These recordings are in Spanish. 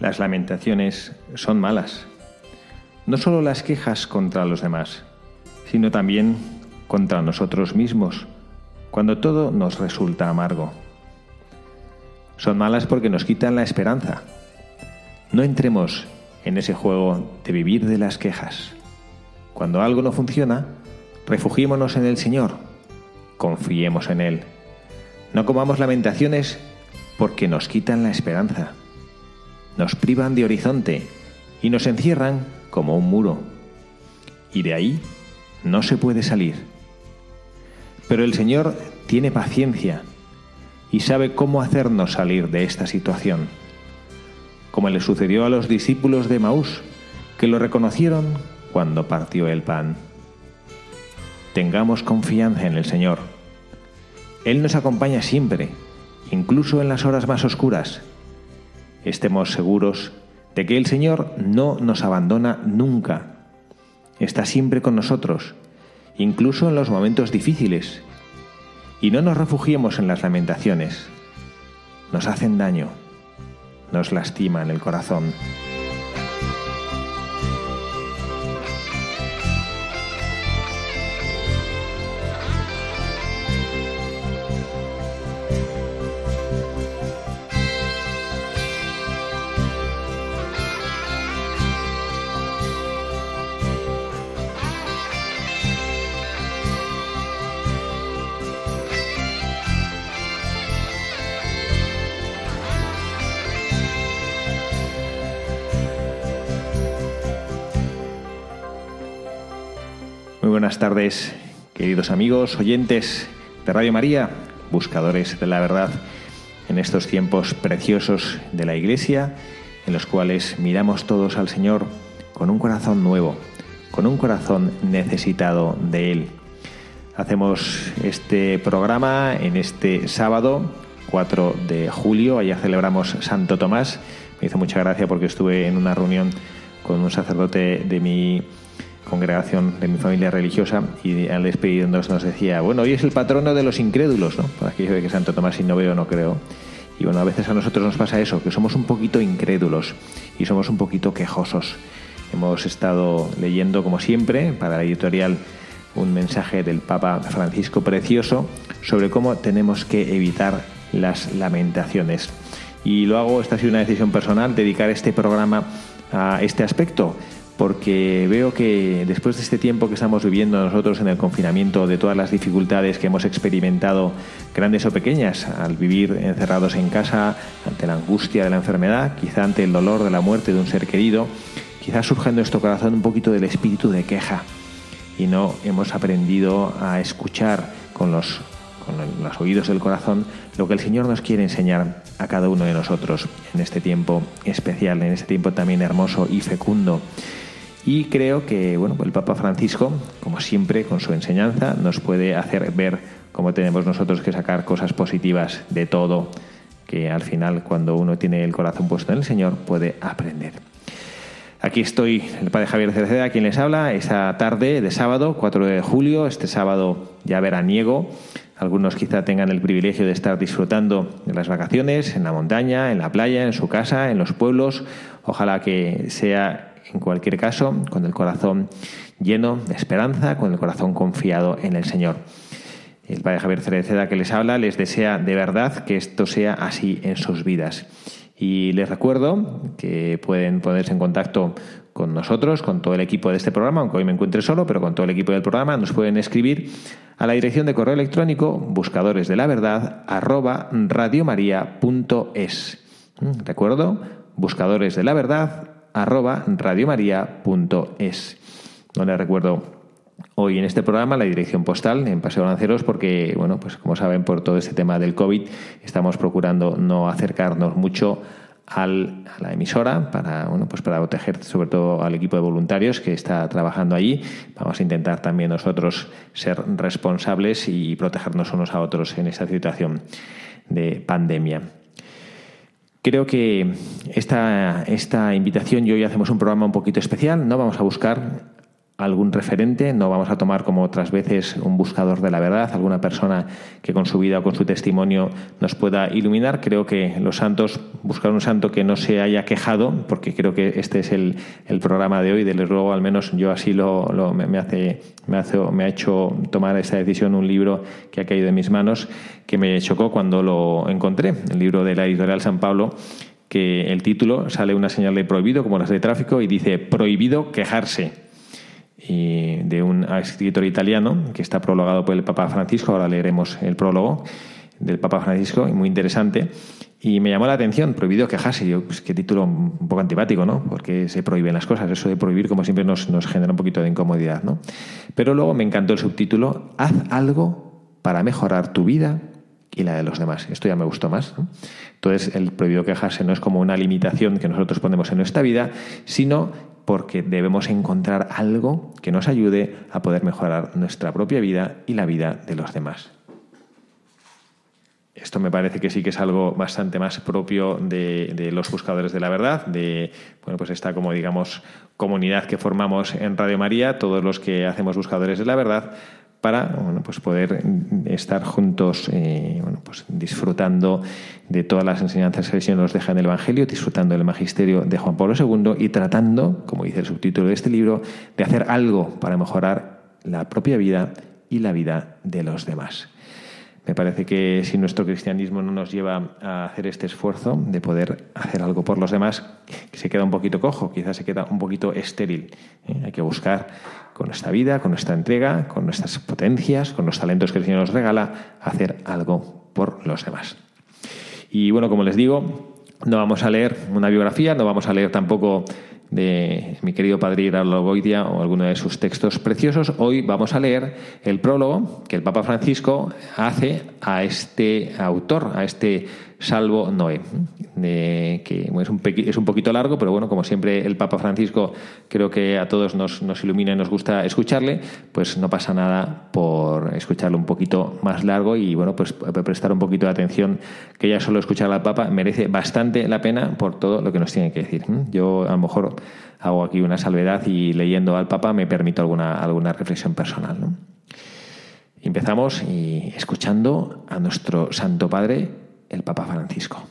Las lamentaciones son malas. No solo las quejas contra los demás, sino también contra nosotros mismos, cuando todo nos resulta amargo. Son malas porque nos quitan la esperanza. No entremos en ese juego de vivir de las quejas. Cuando algo no funciona, refugiémonos en el Señor, confiemos en Él. No comamos lamentaciones porque nos quitan la esperanza nos privan de horizonte y nos encierran como un muro. Y de ahí no se puede salir. Pero el Señor tiene paciencia y sabe cómo hacernos salir de esta situación, como le sucedió a los discípulos de Maús, que lo reconocieron cuando partió el pan. Tengamos confianza en el Señor. Él nos acompaña siempre, incluso en las horas más oscuras, estemos seguros de que el Señor no nos abandona nunca. Está siempre con nosotros, incluso en los momentos difíciles. Y no nos refugiemos en las lamentaciones. Nos hacen daño, nos lastiman el corazón. Tardes, queridos amigos, oyentes de Radio María, buscadores de la verdad. En estos tiempos preciosos de la Iglesia, en los cuales miramos todos al Señor con un corazón nuevo, con un corazón necesitado de Él. Hacemos este programa en este sábado 4 de julio, ayer celebramos Santo Tomás, me hizo mucha gracia porque estuve en una reunión con un sacerdote de mi congregación de mi familia religiosa y al despedirnos nos decía, bueno, hoy es el patrono de los incrédulos, ¿no? Por aquello de que Santo Tomás y no veo, no creo. Y bueno, a veces a nosotros nos pasa eso, que somos un poquito incrédulos y somos un poquito quejosos. Hemos estado leyendo, como siempre, para la editorial, un mensaje del Papa Francisco precioso sobre cómo tenemos que evitar las lamentaciones. Y lo hago, esta ha sido una decisión personal, dedicar este programa a este aspecto, porque veo que después de este tiempo que estamos viviendo nosotros en el confinamiento, de todas las dificultades que hemos experimentado, grandes o pequeñas, al vivir encerrados en casa, ante la angustia de la enfermedad, quizá ante el dolor de la muerte de un ser querido, quizás surja en nuestro corazón un poquito del espíritu de queja y no hemos aprendido a escuchar con los, con los oídos del corazón lo que el Señor nos quiere enseñar a cada uno de nosotros en este tiempo especial, en este tiempo también hermoso y fecundo. Y creo que bueno, el Papa Francisco, como siempre, con su enseñanza, nos puede hacer ver cómo tenemos nosotros que sacar cosas positivas de todo, que al final, cuando uno tiene el corazón puesto en el Señor, puede aprender. Aquí estoy, el Padre Javier Cerceda, quien les habla, esta tarde de sábado, 4 de julio, este sábado ya veraniego. Algunos quizá tengan el privilegio de estar disfrutando de las vacaciones en la montaña, en la playa, en su casa, en los pueblos. Ojalá que sea en cualquier caso, con el corazón lleno de esperanza, con el corazón confiado en el Señor. El Padre Javier Cereceda que les habla les desea de verdad que esto sea así en sus vidas. Y les recuerdo que pueden ponerse en contacto con nosotros, con todo el equipo de este programa, aunque hoy me encuentre solo, pero con todo el equipo del programa, nos pueden escribir a la dirección de correo electrónico buscadores de la verdad arroba radiomaria.es. ¿Mm? Recuerdo, buscadores de la verdad arroba radiomaria.es. No les recuerdo hoy en este programa la dirección postal en Paseo Lanceros porque, bueno, pues como saben, por todo este tema del COVID estamos procurando no acercarnos mucho a la emisora para, bueno, pues para proteger sobre todo al equipo de voluntarios que está trabajando allí. Vamos a intentar también nosotros ser responsables y protegernos unos a otros en esta situación de pandemia. Creo que esta, esta invitación y hoy hacemos un programa un poquito especial. No vamos a buscar algún referente, no vamos a tomar como otras veces un buscador de la verdad, alguna persona que con su vida o con su testimonio nos pueda iluminar. Creo que los santos, buscar un santo que no se haya quejado, porque creo que este es el, programa de hoy, desde luego al menos yo así lo, me, hace, me, hace, me ha hecho tomar esta decisión un libro que ha caído en mis manos, que me chocó cuando lo encontré, el libro de la editorial San Pablo que el título sale una señal de prohibido, como las de tráfico, y dice prohibido quejarse de un escritor italiano que está prologado por el Papa Francisco. Ahora leeremos el prólogo del Papa Francisco, y muy interesante. Y me llamó la atención, prohibido quejarse. Yo, pues qué título un poco antipático, ¿no? Porque se prohíben las cosas. Eso de prohibir, como siempre, nos, nos genera un poquito de incomodidad, ¿no? Pero luego me encantó el subtítulo, Haz algo para mejorar tu vida y la de los demás. Esto ya me gustó más. Entonces, el prohibido quejarse no es como una limitación que nosotros ponemos en nuestra vida, sino porque debemos encontrar algo que nos ayude a poder mejorar nuestra propia vida y la vida de los demás. Esto me parece que sí que es algo bastante más propio de, los buscadores de la verdad, de bueno, pues esta como digamos comunidad que formamos en Radio María, todos los que hacemos buscadores de la verdad, para bueno, pues poder estar juntos eh, bueno, pues disfrutando de todas las enseñanzas que el Señor nos deja en el Evangelio, disfrutando del magisterio de Juan Pablo II y tratando, como dice el subtítulo de este libro, de hacer algo para mejorar la propia vida y la vida de los demás. Me parece que si nuestro cristianismo no nos lleva a hacer este esfuerzo de poder hacer algo por los demás, se queda un poquito cojo, quizás se queda un poquito estéril. ¿eh? Hay que buscar con nuestra vida, con nuestra entrega, con nuestras potencias, con los talentos que el Señor nos regala, hacer algo por los demás. Y bueno, como les digo, no vamos a leer una biografía, no vamos a leer tampoco de mi querido padre Goitia o alguno de sus textos preciosos. Hoy vamos a leer el prólogo que el Papa Francisco hace a este autor, a este salvo Noé, que es un, es un poquito largo, pero bueno, como siempre el Papa Francisco creo que a todos nos, nos ilumina y nos gusta escucharle, pues no pasa nada por escucharlo un poquito más largo y bueno, pues prestar un poquito de atención, que ya solo escuchar al Papa merece bastante la pena por todo lo que nos tiene que decir. Yo a lo mejor hago aquí una salvedad y leyendo al Papa me permito alguna, alguna reflexión personal. Empezamos y escuchando a nuestro Santo Padre el Papa Francisco.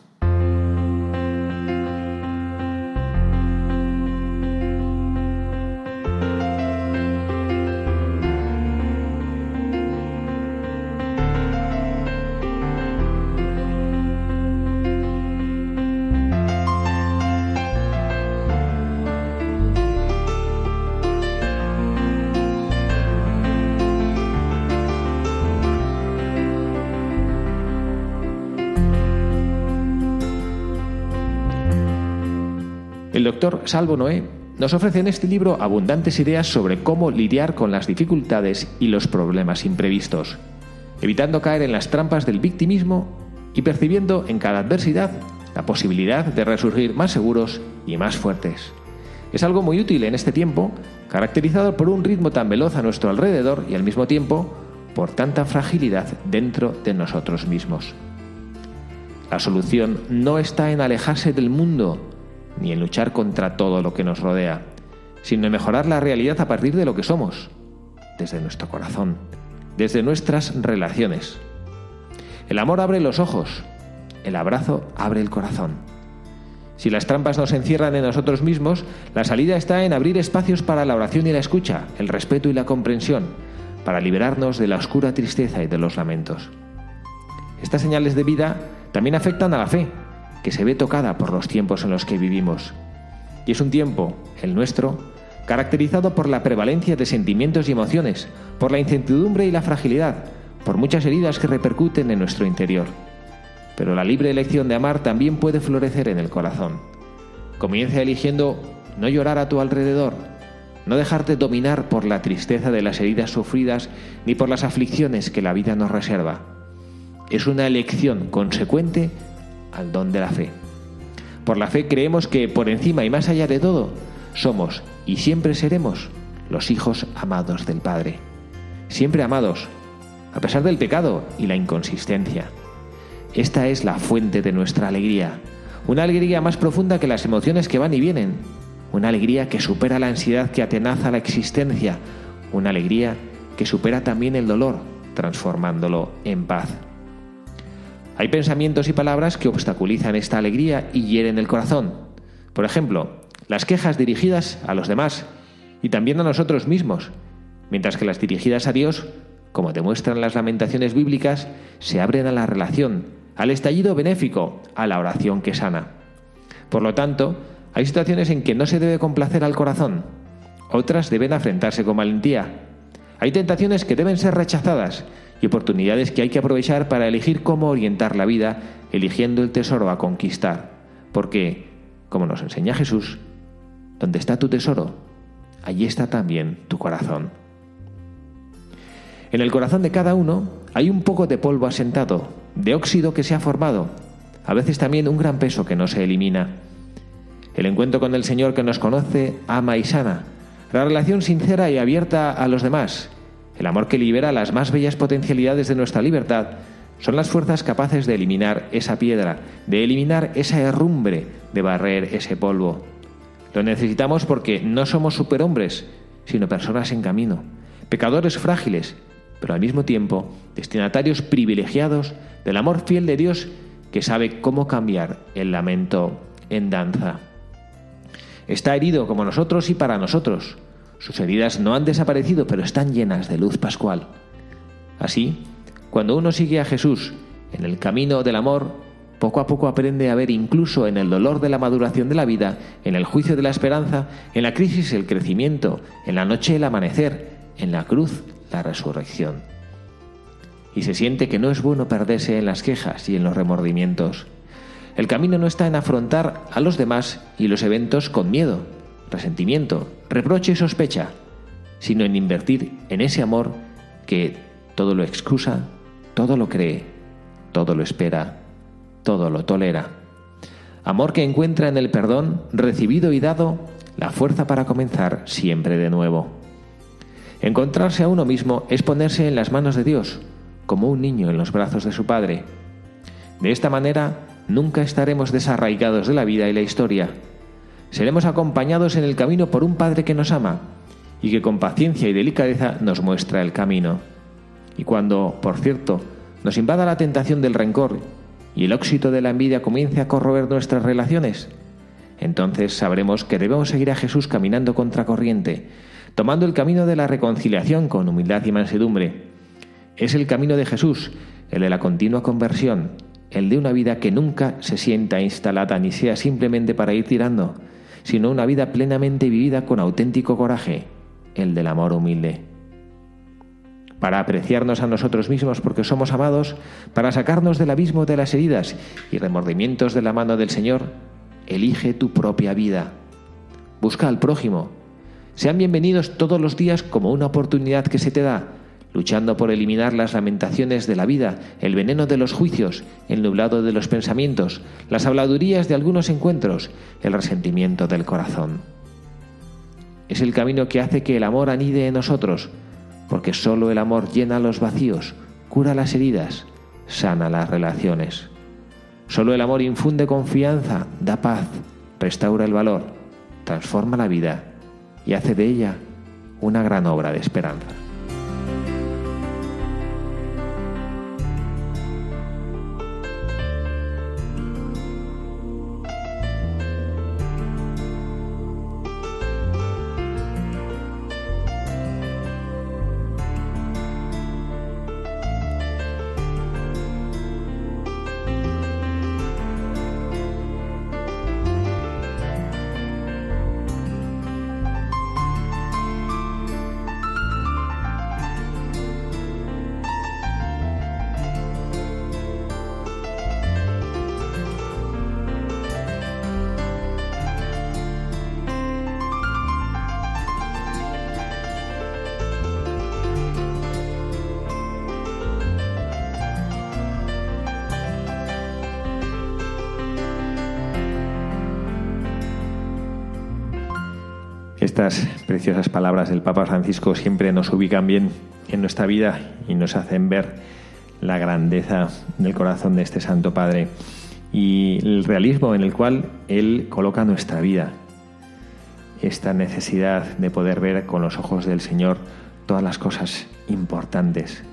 Salvo Noé nos ofrece en este libro abundantes ideas sobre cómo lidiar con las dificultades y los problemas imprevistos, evitando caer en las trampas del victimismo y percibiendo en cada adversidad la posibilidad de resurgir más seguros y más fuertes. Es algo muy útil en este tiempo, caracterizado por un ritmo tan veloz a nuestro alrededor y al mismo tiempo por tanta fragilidad dentro de nosotros mismos. La solución no está en alejarse del mundo, ni en luchar contra todo lo que nos rodea, sino en mejorar la realidad a partir de lo que somos, desde nuestro corazón, desde nuestras relaciones. El amor abre los ojos, el abrazo abre el corazón. Si las trampas nos encierran en nosotros mismos, la salida está en abrir espacios para la oración y la escucha, el respeto y la comprensión, para liberarnos de la oscura tristeza y de los lamentos. Estas señales de vida también afectan a la fe, que se ve tocada por los tiempos en los que vivimos. Y es un tiempo, el nuestro, caracterizado por la prevalencia de sentimientos y emociones, por la incertidumbre y la fragilidad, por muchas heridas que repercuten en nuestro interior pero la libre elección de amar también puede florecer en el corazón. Comienza eligiendo no llorar a tu alrededor, no dejarte dominar por la tristeza de las heridas sufridas ni por las aflicciones que la vida nos reserva. Es una elección consecuente al don de la fe. Por la fe creemos que por encima y más allá de todo, somos y siempre seremos los hijos amados del Padre. Siempre amados, a pesar del pecado y la inconsistencia. Esta es la fuente de nuestra alegría, una alegría más profunda que las emociones que van y vienen, una alegría que supera la ansiedad que atenaza la existencia, una alegría que supera también el dolor, transformándolo en paz. Hay pensamientos y palabras que obstaculizan esta alegría y hieren el corazón. Por ejemplo, las quejas dirigidas a los demás y también a nosotros mismos, mientras que las dirigidas a Dios, como demuestran las lamentaciones bíblicas, se abren a la relación, al estallido benéfico, a la oración que sana. Por lo tanto, hay situaciones en que no se debe complacer al corazón, otras deben afrentarse con valentía. Hay tentaciones que deben ser rechazadas y oportunidades que hay que aprovechar para elegir cómo orientar la vida, eligiendo el tesoro a conquistar. Porque, como nos enseña Jesús, donde está tu tesoro, allí está también tu corazón. En el corazón de cada uno hay un poco de polvo asentado, de óxido que se ha formado, a veces también un gran peso que no se elimina. El encuentro con el Señor que nos conoce, ama y sana, la relación sincera y abierta a los demás, el amor que libera las más bellas potencialidades de nuestra libertad, son las fuerzas capaces de eliminar esa piedra, de eliminar esa herrumbre, de barrer ese polvo. Lo necesitamos porque no somos superhombres, sino personas en camino, pecadores frágiles, pero al mismo tiempo destinatarios privilegiados del amor fiel de Dios que sabe cómo cambiar el lamento en danza. Está herido como nosotros y para nosotros. Sus heridas no han desaparecido, pero están llenas de luz pascual. Así, cuando uno sigue a Jesús en el camino del amor, poco a poco aprende a ver incluso en el dolor de la maduración de la vida, en el juicio de la esperanza, en la crisis el crecimiento, en la noche el amanecer, en la cruz la resurrección y se siente que no es bueno perderse en las quejas y en los remordimientos. El camino no está en afrontar a los demás y los eventos con miedo, resentimiento, reproche y sospecha, sino en invertir en ese amor que todo lo excusa, todo lo cree, todo lo espera, todo lo tolera. Amor que encuentra en el perdón recibido y dado la fuerza para comenzar siempre de nuevo. Encontrarse a uno mismo es ponerse en las manos de Dios, como un niño en los brazos de su padre. De esta manera, nunca estaremos desarraigados de la vida y la historia. Seremos acompañados en el camino por un Padre que nos ama y que con paciencia y delicadeza nos muestra el camino. Y cuando, por cierto, nos invada la tentación del rencor y el óxido de la envidia comience a corroer nuestras relaciones, entonces sabremos que debemos seguir a Jesús caminando contra corriente, tomando el camino de la reconciliación con humildad y mansedumbre, es el camino de Jesús, el de la continua conversión, el de una vida que nunca se sienta instalada ni sea simplemente para ir tirando, sino una vida plenamente vivida con auténtico coraje, el del amor humilde. Para apreciarnos a nosotros mismos porque somos amados, para sacarnos del abismo de las heridas y remordimientos de la mano del Señor, elige tu propia vida. Busca al prójimo. Sean bienvenidos todos los días como una oportunidad que se te da luchando por eliminar las lamentaciones de la vida, el veneno de los juicios, el nublado de los pensamientos, las habladurías de algunos encuentros, el resentimiento del corazón. Es el camino que hace que el amor anide en nosotros, porque solo el amor llena los vacíos, cura las heridas, sana las relaciones. Solo el amor infunde confianza, da paz, restaura el valor, transforma la vida y hace de ella una gran obra de esperanza. Palabras del Papa Francisco siempre nos ubican bien en nuestra vida y nos hacen ver la grandeza del corazón de este Santo Padre y el realismo en el cual Él coloca nuestra vida. Esta necesidad de poder ver con los ojos del Señor todas las cosas importantes.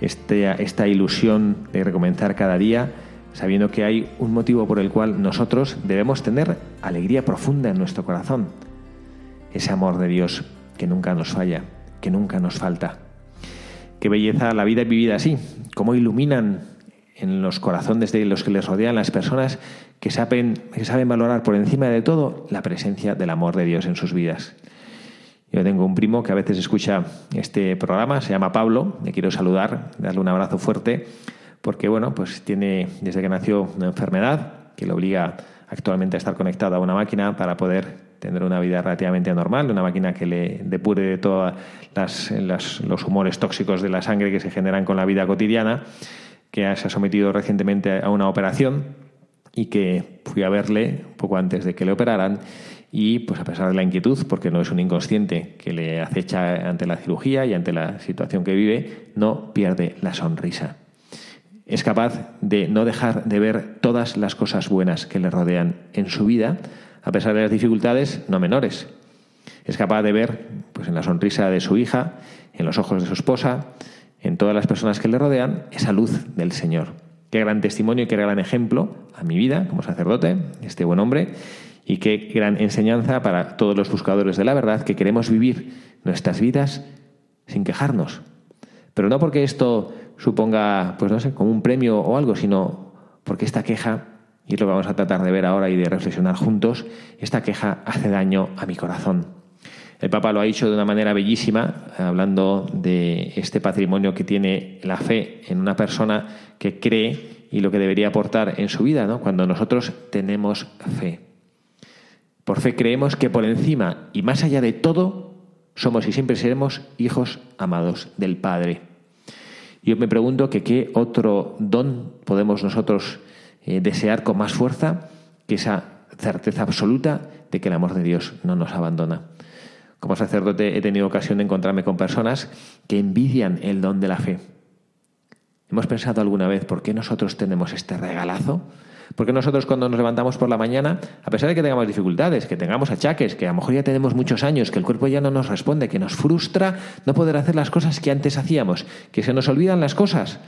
Esta, esta ilusión de recomenzar cada día sabiendo que hay un motivo por el cual nosotros debemos tener alegría profunda en nuestro corazón. Ese amor de Dios que nunca nos falla, que nunca nos falta. Qué belleza la vida vivida así, cómo iluminan en los corazones de los que les rodean las personas que saben, que saben valorar por encima de todo la presencia del amor de Dios en sus vidas. Yo tengo un primo que a veces escucha este programa, se llama Pablo, le quiero saludar, darle un abrazo fuerte, porque bueno, pues tiene desde que nació una enfermedad que le obliga actualmente a estar conectado a una máquina para poder tener una vida relativamente normal, una máquina que le depure de todos los humores tóxicos de la sangre que se generan con la vida cotidiana, que se ha sometido recientemente a una operación y que fui a verle poco antes de que le operaran y pues a pesar de la inquietud, porque no es un inconsciente que le acecha ante la cirugía y ante la situación que vive, no pierde la sonrisa. Es capaz de no dejar de ver todas las cosas buenas que le rodean en su vida, a pesar de las dificultades no menores. Es capaz de ver pues, en la sonrisa de su hija, en los ojos de su esposa, en todas las personas que le rodean, esa luz del Señor. Qué gran testimonio y qué gran ejemplo a mi vida como sacerdote, este buen hombre, y qué gran enseñanza para todos los buscadores de la verdad que queremos vivir nuestras vidas sin quejarnos. Pero no porque esto suponga, pues no sé, como un premio o algo, sino porque esta queja y lo vamos a tratar de ver ahora y de reflexionar juntos, esta queja hace daño a mi corazón. El Papa lo ha dicho de una manera bellísima, hablando de este patrimonio que tiene la fe en una persona que cree y lo que debería aportar en su vida, ¿no? cuando nosotros tenemos fe. Por fe creemos que por encima y más allá de todo, somos y siempre seremos hijos amados del Padre. Yo me pregunto que qué otro don podemos nosotros eh, desear con más fuerza que esa certeza absoluta de que el amor de Dios no nos abandona. Como sacerdote he tenido ocasión de encontrarme con personas que envidian el don de la fe. ¿Hemos pensado alguna vez por qué nosotros tenemos este regalazo? Porque nosotros cuando nos levantamos por la mañana, a pesar de que tengamos dificultades, que tengamos achaques, que a lo mejor ya tenemos muchos años, que el cuerpo ya no nos responde, que nos frustra no poder hacer las cosas que antes hacíamos, que se nos olvidan las cosas,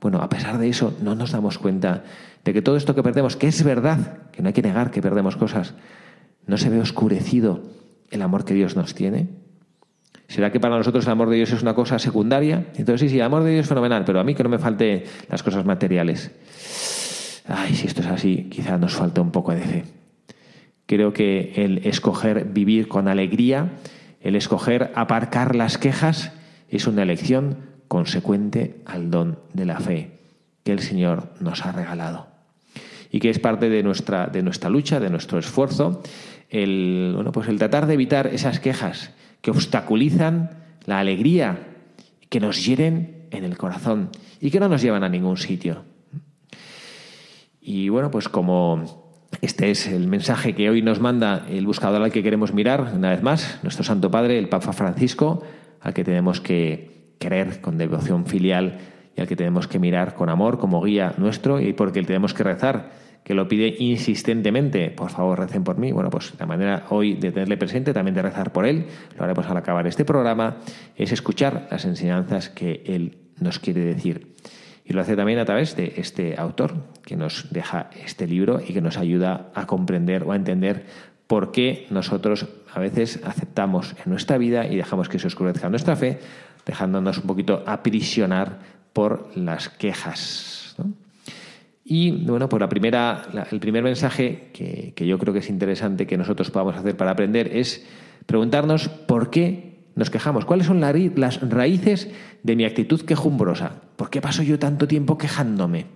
bueno, a pesar de eso, no nos damos cuenta de que todo esto que perdemos, que es verdad, que no hay que negar que perdemos cosas, no se ve oscurecido el amor que Dios nos tiene. ¿Será que para nosotros el amor de Dios es una cosa secundaria? Entonces sí, sí, el amor de Dios es fenomenal, pero a mí que no me falte las cosas materiales. Ay, si esto es así, quizá nos falta un poco de fe. Creo que el escoger vivir con alegría, el escoger aparcar las quejas, es una elección consecuente al don de la fe que el Señor nos ha regalado. Y que es parte de nuestra, de nuestra lucha, de nuestro esfuerzo, el, bueno, pues el tratar de evitar esas quejas que obstaculizan la alegría, que nos hieren en el corazón y que no nos llevan a ningún sitio. Y bueno, pues como este es el mensaje que hoy nos manda el buscador al que queremos mirar, una vez más, nuestro Santo Padre, el Papa Francisco, al que tenemos que querer con devoción filial y al que tenemos que mirar con amor como guía nuestro y porque tenemos que rezar, que lo pide insistentemente, por favor recen por mí. Bueno, pues la manera hoy de tenerle presente, también de rezar por él, lo haremos al acabar este programa, es escuchar las enseñanzas que él nos quiere decir. Y lo hace también a través de este autor que nos deja este libro y que nos ayuda a comprender o a entender por qué nosotros a veces aceptamos en nuestra vida y dejamos que se oscurezca nuestra fe dejándonos un poquito aprisionar por las quejas. Y bueno, pues la primera, el primer mensaje que, que, yo creo que es interesante que nosotros podamos hacer para aprender es preguntarnos por qué nos quejamos, cuáles son las raíces de mi actitud quejumbrosa, por qué paso yo tanto tiempo quejándome.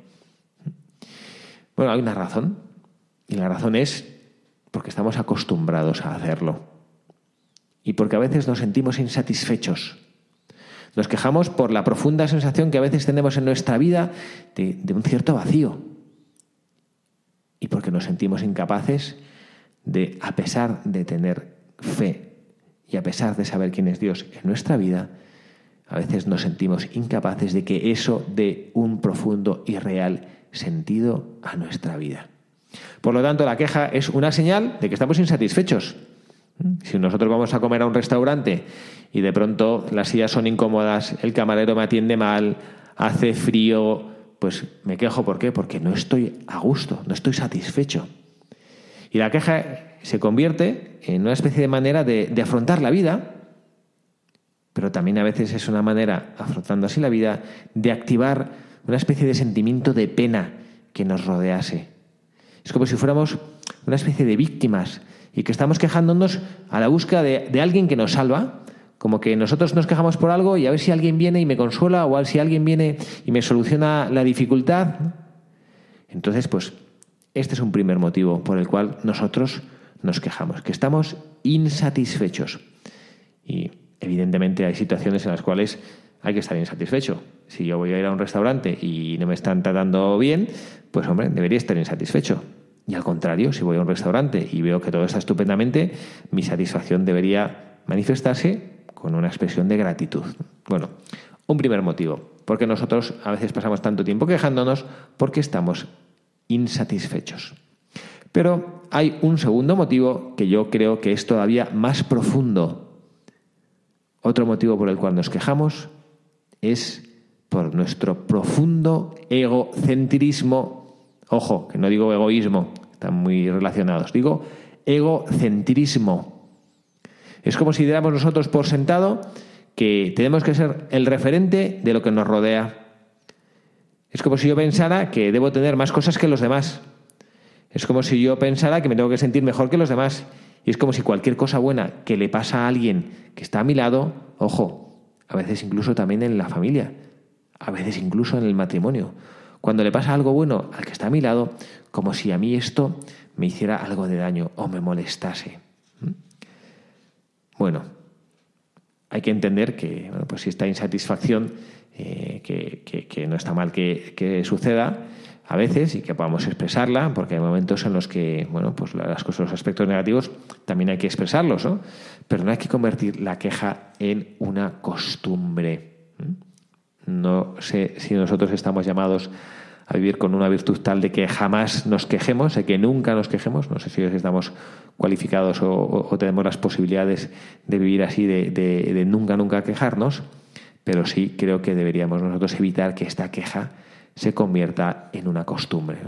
Bueno, hay una razón, y la razón es porque estamos acostumbrados a hacerlo y porque a veces nos sentimos insatisfechos nos quejamos por la profunda sensación que a veces tenemos en nuestra vida de, un cierto vacío. Y porque nos sentimos incapaces de, a pesar de tener fe y a pesar de saber quién es Dios en nuestra vida, a veces nos sentimos incapaces de que eso dé un profundo y real sentido a nuestra vida. Por lo tanto, la queja es una señal de que estamos insatisfechos. Si nosotros vamos a comer a un restaurante y de pronto las sillas son incómodas, el camarero me atiende mal, hace frío, pues me quejo. ¿Por qué? Porque no estoy a gusto, no estoy satisfecho. Y la queja se convierte en una especie de manera de, afrontar la vida, pero también a veces es una manera, afrontando así la vida, de activar una especie de sentimiento de pena que nos rodease. Es como si fuéramos una especie de víctimas y que estamos quejándonos a la búsqueda de, alguien que nos salva, como que nosotros nos quejamos por algo y a ver si alguien viene y me consuela o a si alguien viene y me soluciona la dificultad. Entonces, pues, este es un primer motivo por el cual nosotros nos quejamos, que estamos insatisfechos. Y evidentemente hay situaciones en las cuales hay que estar insatisfecho. Si yo voy a ir a un restaurante y no me están tratando bien, pues hombre, debería estar insatisfecho. Y al contrario, si voy a un restaurante y veo que todo está estupendamente, mi satisfacción debería manifestarse con una expresión de gratitud. Bueno, un primer motivo, porque nosotros a veces pasamos tanto tiempo quejándonos porque estamos insatisfechos. Pero hay un segundo motivo que yo creo que es todavía más profundo. Otro motivo por el cual nos quejamos es por nuestro profundo egocentrismo Ojo, que no digo egoísmo, están muy relacionados. Digo egocentrismo. Es como si diéramos nosotros por sentado que tenemos que ser el referente de lo que nos rodea. Es como si yo pensara que debo tener más cosas que los demás. Es como si yo pensara que me tengo que sentir mejor que los demás. Y es como si cualquier cosa buena que le pasa a alguien que está a mi lado, ojo, a veces incluso también en la familia, a veces incluso en el matrimonio, cuando le pasa algo bueno al que está a mi lado, como si a mí esto me hiciera algo de daño o me molestase. ¿Mm? Bueno, hay que entender que pues esta insatisfacción, eh, que, no está mal que, suceda a veces y que podamos expresarla, porque hay momentos en los que bueno, pues las cosas, los aspectos negativos también hay que expresarlos, ¿no? pero no hay que convertir la queja en una costumbre. No sé si nosotros estamos llamados a vivir con una virtud tal de que jamás nos quejemos, de que nunca nos quejemos. No sé si estamos cualificados o, tenemos las posibilidades de vivir así, de, nunca, nunca quejarnos, pero sí creo que deberíamos nosotros evitar que esta queja se convierta en una costumbre.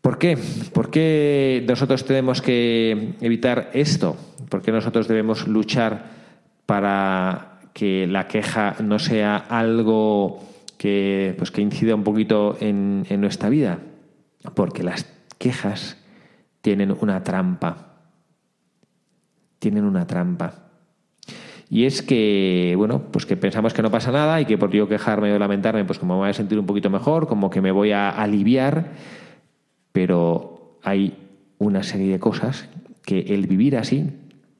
¿Por qué? ¿Por qué nosotros tenemos que evitar esto? ¿Por qué nosotros debemos luchar para que la queja no sea algo que, pues, que incida un poquito en, nuestra vida, porque las quejas tienen una trampa. Tienen una trampa. Y es que, bueno, pues que pensamos que no pasa nada y que por yo quejarme o lamentarme, pues como me voy a sentir un poquito mejor, como que me voy a aliviar, pero hay una serie de cosas que el vivir así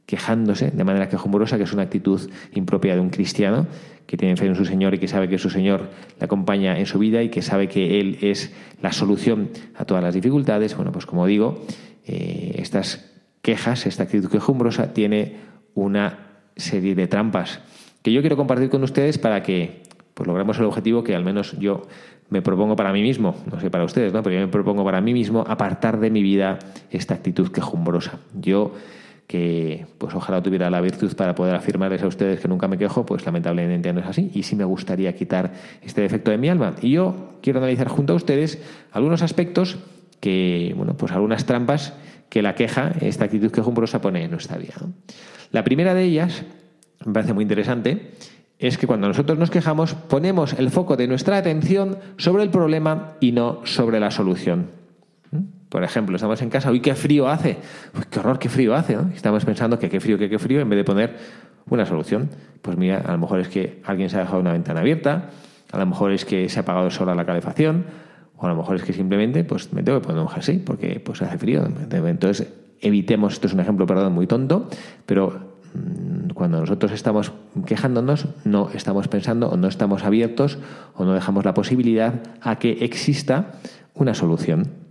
quejándose de manera quejumbrosa, que es una actitud impropia de un cristiano que tiene fe en su Señor y que sabe que su Señor le acompaña en su vida y que sabe que Él es la solución a todas las dificultades. Bueno, pues como digo, eh, estas quejas, esta actitud quejumbrosa tiene una serie de trampas que yo quiero compartir con ustedes para que pues, logremos el objetivo que al menos yo me propongo para mí mismo, no sé para ustedes, ¿no? pero yo me propongo para mí mismo apartar de mi vida esta actitud quejumbrosa. Yo que pues ojalá tuviera la virtud para poder afirmarles a ustedes que nunca me quejo, pues lamentablemente no es así y sí me gustaría quitar este defecto de mi alma. Y yo quiero analizar junto a ustedes algunos aspectos que, bueno, pues algunas trampas que la queja, esta actitud quejumbrosa pone en nuestra vida. La primera de ellas, me parece muy interesante, es que cuando nosotros nos quejamos ponemos el foco de nuestra atención sobre el problema y no sobre la solución. Por ejemplo, estamos en casa, uy, qué frío hace. Uy, qué horror, qué frío hace. Estamos pensando que qué frío, que qué frío, en vez de poner una solución. Pues mira, a lo mejor es que alguien se ha dejado una ventana abierta, a lo mejor es que se ha apagado sola la calefacción, o a lo mejor es que simplemente pues me tengo que poner un jersey porque pues hace frío. Entonces, evitemos, esto es un ejemplo, perdón, muy tonto, pero mm, cuando nosotros estamos quejándonos, no estamos pensando o no estamos abiertos o no dejamos la posibilidad a que exista una solución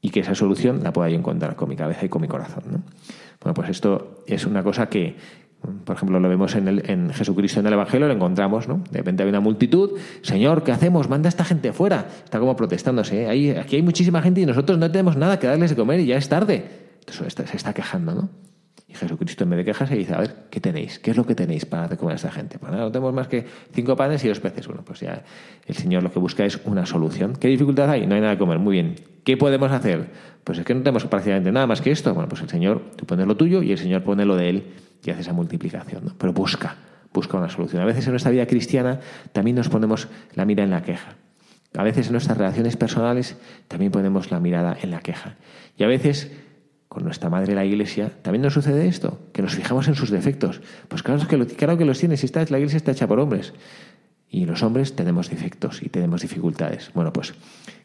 y que esa solución la pueda yo encontrar con mi cabeza y con mi corazón. Bueno, pues esto es una cosa que, por ejemplo, lo vemos en, el, en Jesucristo en el Evangelio, lo encontramos, ¿no? De repente hay una multitud, Señor, ¿qué hacemos? Manda a esta gente fuera. Está como protestándose. ¿eh? aquí hay muchísima gente y nosotros no tenemos nada que darles de comer y ya es tarde. Entonces se está quejando, ¿no? Jesucristo en vez de quejarse dice, a ver, ¿qué tenéis? ¿Qué es lo que tenéis para comer a esta gente? Pues nada, no tenemos más que cinco panes y dos peces. Bueno, pues ya el Señor lo que busca es una solución. ¿Qué dificultad hay? No hay nada que comer. Muy bien. ¿Qué podemos hacer? Pues es que no tenemos prácticamente nada más que esto. Bueno, pues el Señor, tú pones lo tuyo y el Señor pone lo de Él y hace esa multiplicación. ¿no? Pero busca, busca una solución. A veces en nuestra vida cristiana también nos ponemos la mira en la queja. A veces en nuestras relaciones personales también ponemos la mirada en la queja. Y a veces con nuestra madre la iglesia, también nos sucede esto, que nos fijamos en sus defectos. Pues claro que, claro que los tiene, si está, la iglesia está hecha por hombres. Y los hombres tenemos defectos y tenemos dificultades. Bueno, pues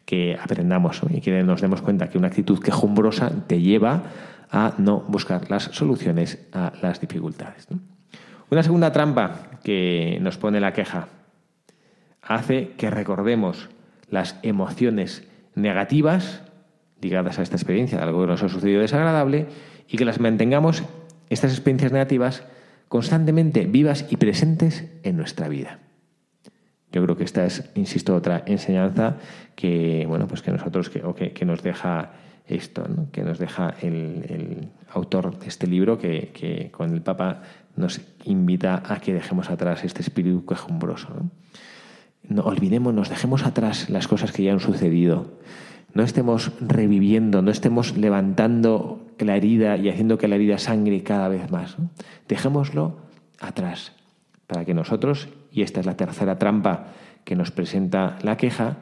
que aprendamos y que nos demos cuenta que una actitud quejumbrosa te lleva a no buscar las soluciones a las dificultades. Una segunda trampa que nos pone la queja hace que recordemos las emociones negativas ligadas a esta experiencia algo que nos ha sucedido desagradable y que las mantengamos, estas experiencias negativas, constantemente vivas y presentes en nuestra vida. Yo creo que esta es, insisto, otra enseñanza que, bueno, pues que nosotros, que, o que, nos deja esto, que nos deja el, autor de este libro, que, que, con el Papa nos invita a que dejemos atrás este espíritu quejumbroso. ¿no? no olvidemos, nos dejemos atrás las cosas que ya han sucedido no estemos reviviendo, no estemos levantando la herida y haciendo que la herida sangre cada vez más. Dejémoslo atrás, para que nosotros, y esta es la tercera trampa que nos presenta la queja,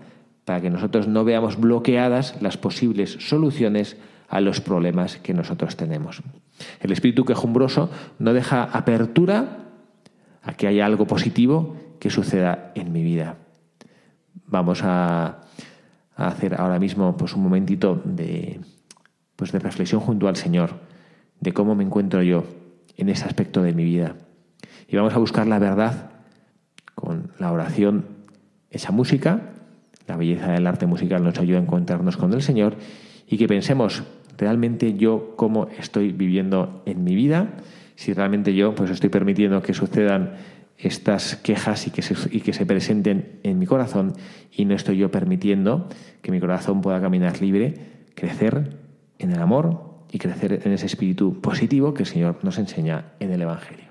para que nosotros no veamos bloqueadas las posibles soluciones a los problemas que nosotros tenemos. El espíritu quejumbroso no deja apertura a que haya algo positivo que suceda en mi vida. Vamos a a hacer ahora mismo pues, un momentito de, pues, de reflexión junto al Señor, de cómo me encuentro yo en ese aspecto de mi vida. Y vamos a buscar la verdad con la oración, esa música, la belleza del arte musical nos ayuda a encontrarnos con el Señor y que pensemos realmente yo cómo estoy viviendo en mi vida, si realmente yo pues estoy permitiendo que sucedan estas quejas y que, se, y que se presenten en mi corazón y no estoy yo permitiendo que mi corazón pueda caminar libre, crecer en el amor y crecer en ese espíritu positivo que el Señor nos enseña en el Evangelio.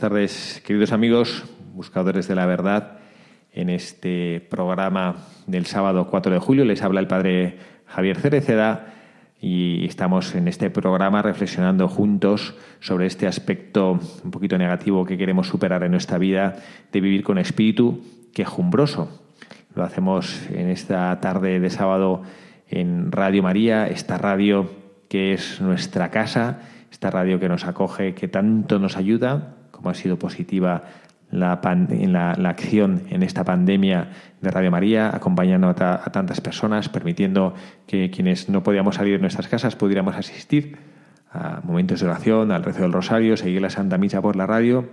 Buenas tardes, queridos amigos, buscadores de la verdad. En este programa del sábado 4 de julio les habla el padre Javier Cereceda y estamos en este programa reflexionando juntos sobre este aspecto un poquito negativo que queremos superar en nuestra vida de vivir con espíritu quejumbroso. Lo hacemos en esta tarde de sábado en Radio María, esta radio que es nuestra casa, esta radio que nos acoge, que tanto nos ayuda, como ha sido positiva la, en la, acción en esta pandemia de Radio María, acompañando a, tantas personas, permitiendo que quienes no podíamos salir de nuestras casas pudiéramos asistir a momentos de oración, al rezo del rosario, seguir la Santa Misa por la radio.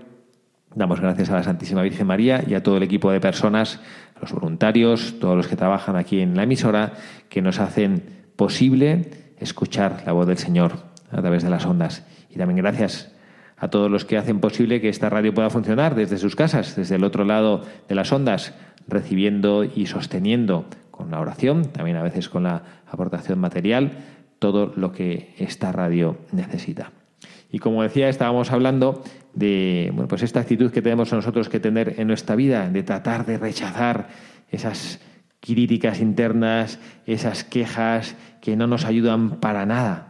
Damos gracias a la Santísima Virgen María y a todo el equipo de personas, a los voluntarios, todos los que trabajan aquí en la emisora, que nos hacen posible escuchar la voz del Señor a través de las ondas. Y también gracias a todos los que hacen posible que esta radio pueda funcionar desde sus casas, desde el otro lado de las ondas, recibiendo y sosteniendo con la oración, también a veces con la aportación material, todo lo que esta radio necesita. Y como decía, estábamos hablando de bueno, pues esta actitud que tenemos nosotros que tener en nuestra vida, de tratar de rechazar esas críticas internas, esas quejas que no nos ayudan para nada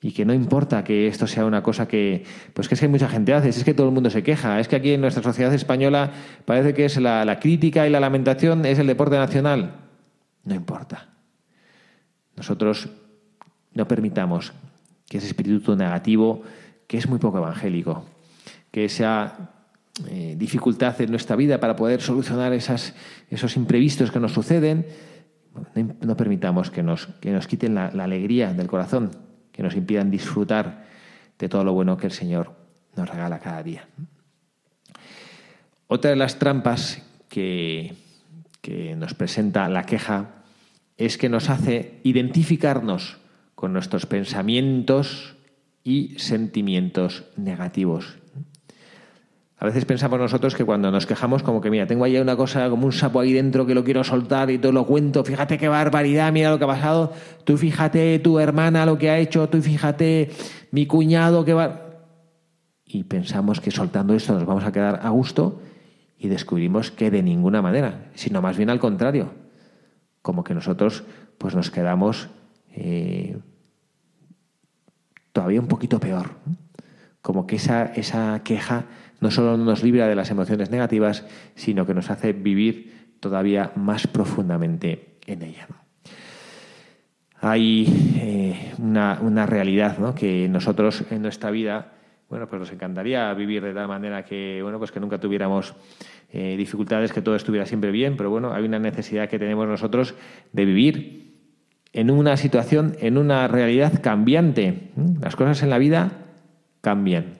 y que no importa que esto sea una cosa que, pues que es que mucha gente hace, es que todo el mundo se queja, es que aquí en nuestra sociedad española parece que es la, la crítica y la lamentación es el deporte nacional. No importa. Nosotros no permitamos que ese espíritu negativo, que es muy poco evangélico, que esa eh, dificultad en nuestra vida para poder solucionar esos imprevistos que nos suceden, no, permitamos que nos, que nos quiten la alegría del corazón, que nos impidan disfrutar de todo lo bueno que el Señor nos regala cada día. Otra de las trampas que, que nos presenta la queja es que nos hace identificarnos con nuestros pensamientos y sentimientos negativos. A veces pensamos nosotros que cuando nos quejamos, como que, mira, tengo ahí una cosa, como un sapo ahí dentro que lo quiero soltar y todo lo cuento, fíjate qué barbaridad, mira lo que ha pasado, tú fíjate tu hermana lo que ha hecho, tú fíjate mi cuñado que va... Y pensamos que soltando esto nos vamos a quedar a gusto y descubrimos que de ninguna manera, sino más bien al contrario, como que nosotros pues nos quedamos eh, todavía un poquito peor, como que esa, esa queja no solo nos libra de las emociones negativas, sino que nos hace vivir todavía más profundamente en ella. Hay eh, una, realidad ¿no? que nosotros en nuestra vida, bueno, pues nos encantaría vivir de tal manera que, bueno, pues que nunca tuviéramos eh, dificultades, que todo estuviera siempre bien, pero bueno, hay una necesidad que tenemos nosotros de vivir en una situación, en una realidad cambiante. Las cosas en la vida cambian.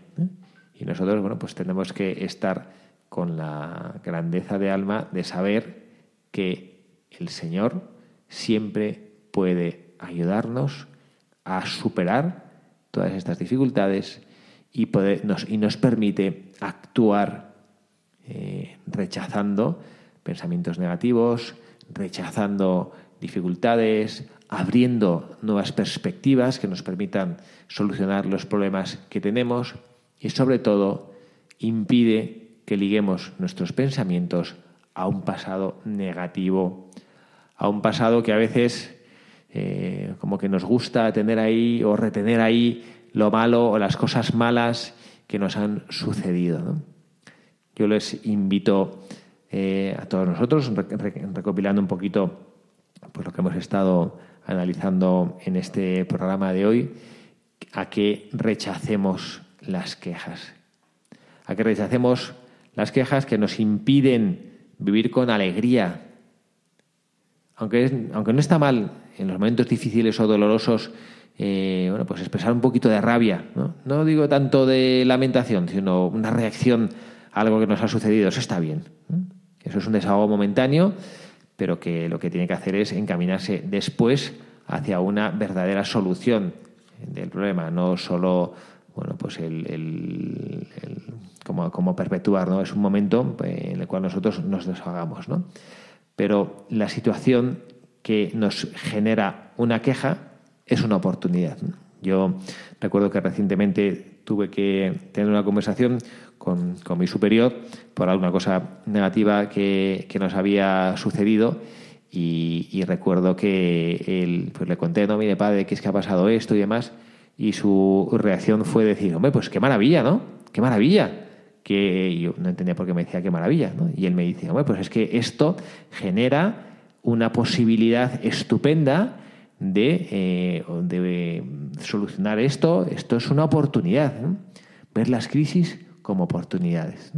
Y nosotros, bueno, pues tenemos que estar con la grandeza de alma de saber que el Señor siempre puede ayudarnos a superar todas estas dificultades y, nos, permite actuar eh, rechazando pensamientos negativos, rechazando dificultades, abriendo nuevas perspectivas que nos permitan solucionar los problemas que tenemos y sobre todo impide que liguemos nuestros pensamientos a un pasado negativo, a un pasado que a veces eh, como que nos gusta tener ahí o retener ahí lo malo o las cosas malas que nos han sucedido. Yo les invito eh, a todos nosotros, recopilando un poquito pues, lo que hemos estado analizando en este programa de hoy, a que rechacemos las quejas. A que rechacemos las quejas que nos impiden vivir con alegría. Aunque, aunque no está mal en los momentos difíciles o dolorosos, eh, bueno, pues expresar un poquito de rabia. ¿no? no digo tanto de lamentación, sino una reacción algo que nos ha sucedido, eso está bien. Eso es un desahogo momentáneo, pero que lo que tiene que hacer es encaminarse después hacia una verdadera solución del problema, no solo bueno, pues el, como, perpetuar, ¿no? Es un momento en el cual nosotros nos deshagamos, ¿no? Pero la situación que nos genera una queja es una oportunidad. Yo recuerdo que recientemente tuve que tener una conversación con, mi superior por alguna cosa negativa que, nos había sucedido y, recuerdo que él, pues le conté, no, mire padre, que es que ha pasado esto y demás, y su reacción fue decir, hombre, pues qué maravilla, ¿no? Qué maravilla. Que yo no entendía por qué me decía qué maravilla, ¿no? Y él me dice, hombre, pues es que esto genera una posibilidad estupenda de, eh, de solucionar esto. Esto es una oportunidad. Ver las crisis como oportunidades.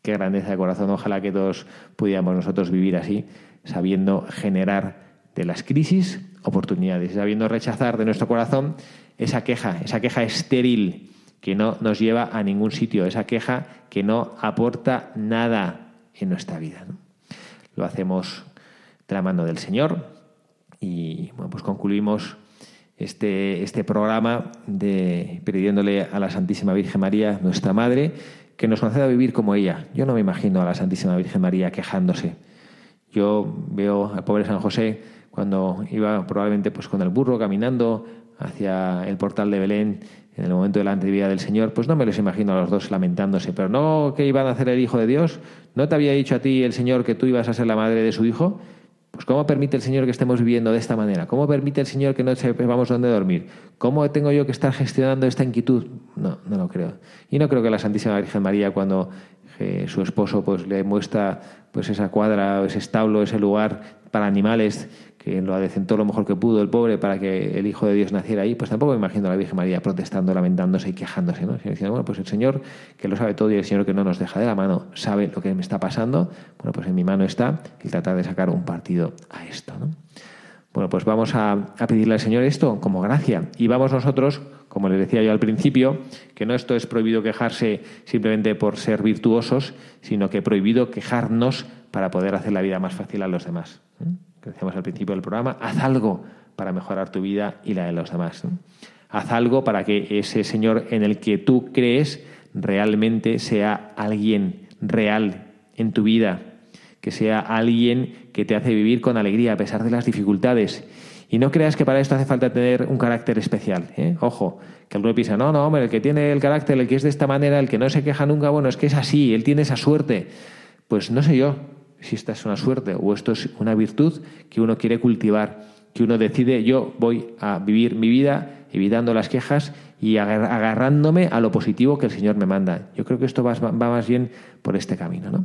Qué grandeza de corazón. Ojalá que todos pudiéramos nosotros vivir así, sabiendo generar de las crisis oportunidades, sabiendo rechazar de nuestro corazón esa queja, esa queja estéril que no nos lleva a ningún sitio, esa queja que no aporta nada en nuestra vida. Lo hacemos de la mano del Señor y bueno, pues concluimos este, este programa de, pidiéndole a la Santísima Virgen María, nuestra Madre, que nos conceda vivir como ella. Yo no me imagino a la Santísima Virgen María quejándose. Yo veo al pobre San José cuando iba probablemente pues con el burro caminando hacia el portal de Belén en el momento de la antivida del Señor, pues no me los imagino a los dos lamentándose, pero no que iban a hacer el Hijo de Dios, ¿no te había dicho a ti el Señor que tú ibas a ser la madre de su Hijo? Pues ¿cómo permite el Señor que estemos viviendo de esta manera? ¿Cómo permite el Señor que no sepamos dónde dormir? ¿Cómo tengo yo que estar gestionando esta inquietud? No, no lo creo. Y no creo que la Santísima Virgen María, cuando eh, su esposo pues, le muestra pues, esa cuadra, ese establo, ese lugar para animales, que lo adecentó lo mejor que pudo el pobre para que el Hijo de Dios naciera ahí, pues tampoco me imagino a la Virgen María protestando, lamentándose y quejándose, ¿no? diciendo, bueno, pues el Señor que lo sabe todo y el Señor que no nos deja de la mano sabe lo que me está pasando, bueno, pues en mi mano está el tratar de sacar un partido a esto, ¿no? Bueno, pues vamos a, a pedirle al Señor esto como gracia y vamos nosotros, como les decía yo al principio, que no esto es prohibido quejarse simplemente por ser virtuosos, sino que prohibido quejarnos para poder hacer la vida más fácil a los demás. Que decíamos al principio del programa, haz algo para mejorar tu vida y la de los demás. Haz algo para que ese Señor en el que tú crees realmente sea alguien real en tu vida, que sea alguien que te hace vivir con alegría a pesar de las dificultades. Y no creas que para esto hace falta tener un carácter especial. ¿eh? Ojo, que alguno piensa, no, no, hombre, el que tiene el carácter, el que es de esta manera, el que no se queja nunca, bueno, es que es así, él tiene esa suerte. Pues no sé yo, si esta es una suerte o esto es una virtud que uno quiere cultivar, que uno decide, yo voy a vivir mi vida evitando las quejas y agarrándome a lo positivo que el Señor me manda. Yo creo que esto va, más bien por este camino, ¿no?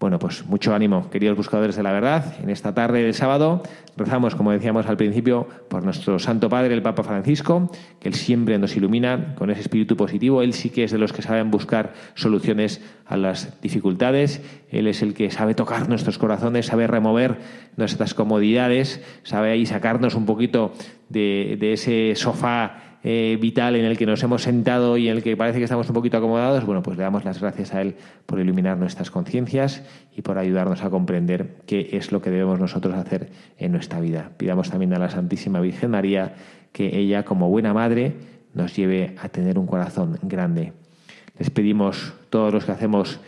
Bueno, pues mucho ánimo, queridos buscadores de la verdad. En esta tarde del sábado rezamos, como decíamos al principio, por nuestro Santo Padre, el Papa Francisco, que Él siempre nos ilumina con ese espíritu positivo. Él sí que es de los que saben buscar soluciones a las dificultades. Él es el que sabe tocar nuestros corazones, sabe remover nuestras comodidades, sabe ahí sacarnos un poquito de, de ese sofá eh, vital en el que nos hemos sentado y en el que parece que estamos un poquito acomodados, bueno, pues le damos las gracias a Él por iluminar nuestras conciencias y por ayudarnos a comprender qué es lo que debemos nosotros hacer en nuestra vida. Pidamos también a la Santísima Virgen María que ella, como buena madre, nos lleve a tener un corazón grande. Les pedimos todos los que hacemos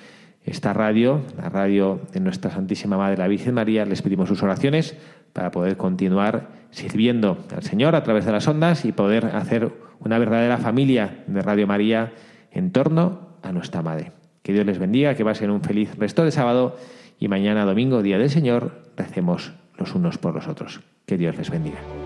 esta radio, la radio de nuestra Santísima Madre, la Virgen María, les pedimos sus oraciones para poder continuar sirviendo al Señor a través de las ondas y poder hacer una verdadera familia de Radio María en torno a nuestra Madre. Que Dios les bendiga, que pasen un feliz resto de sábado y mañana domingo, Día del Señor, recemos los unos por los otros. Que Dios les bendiga.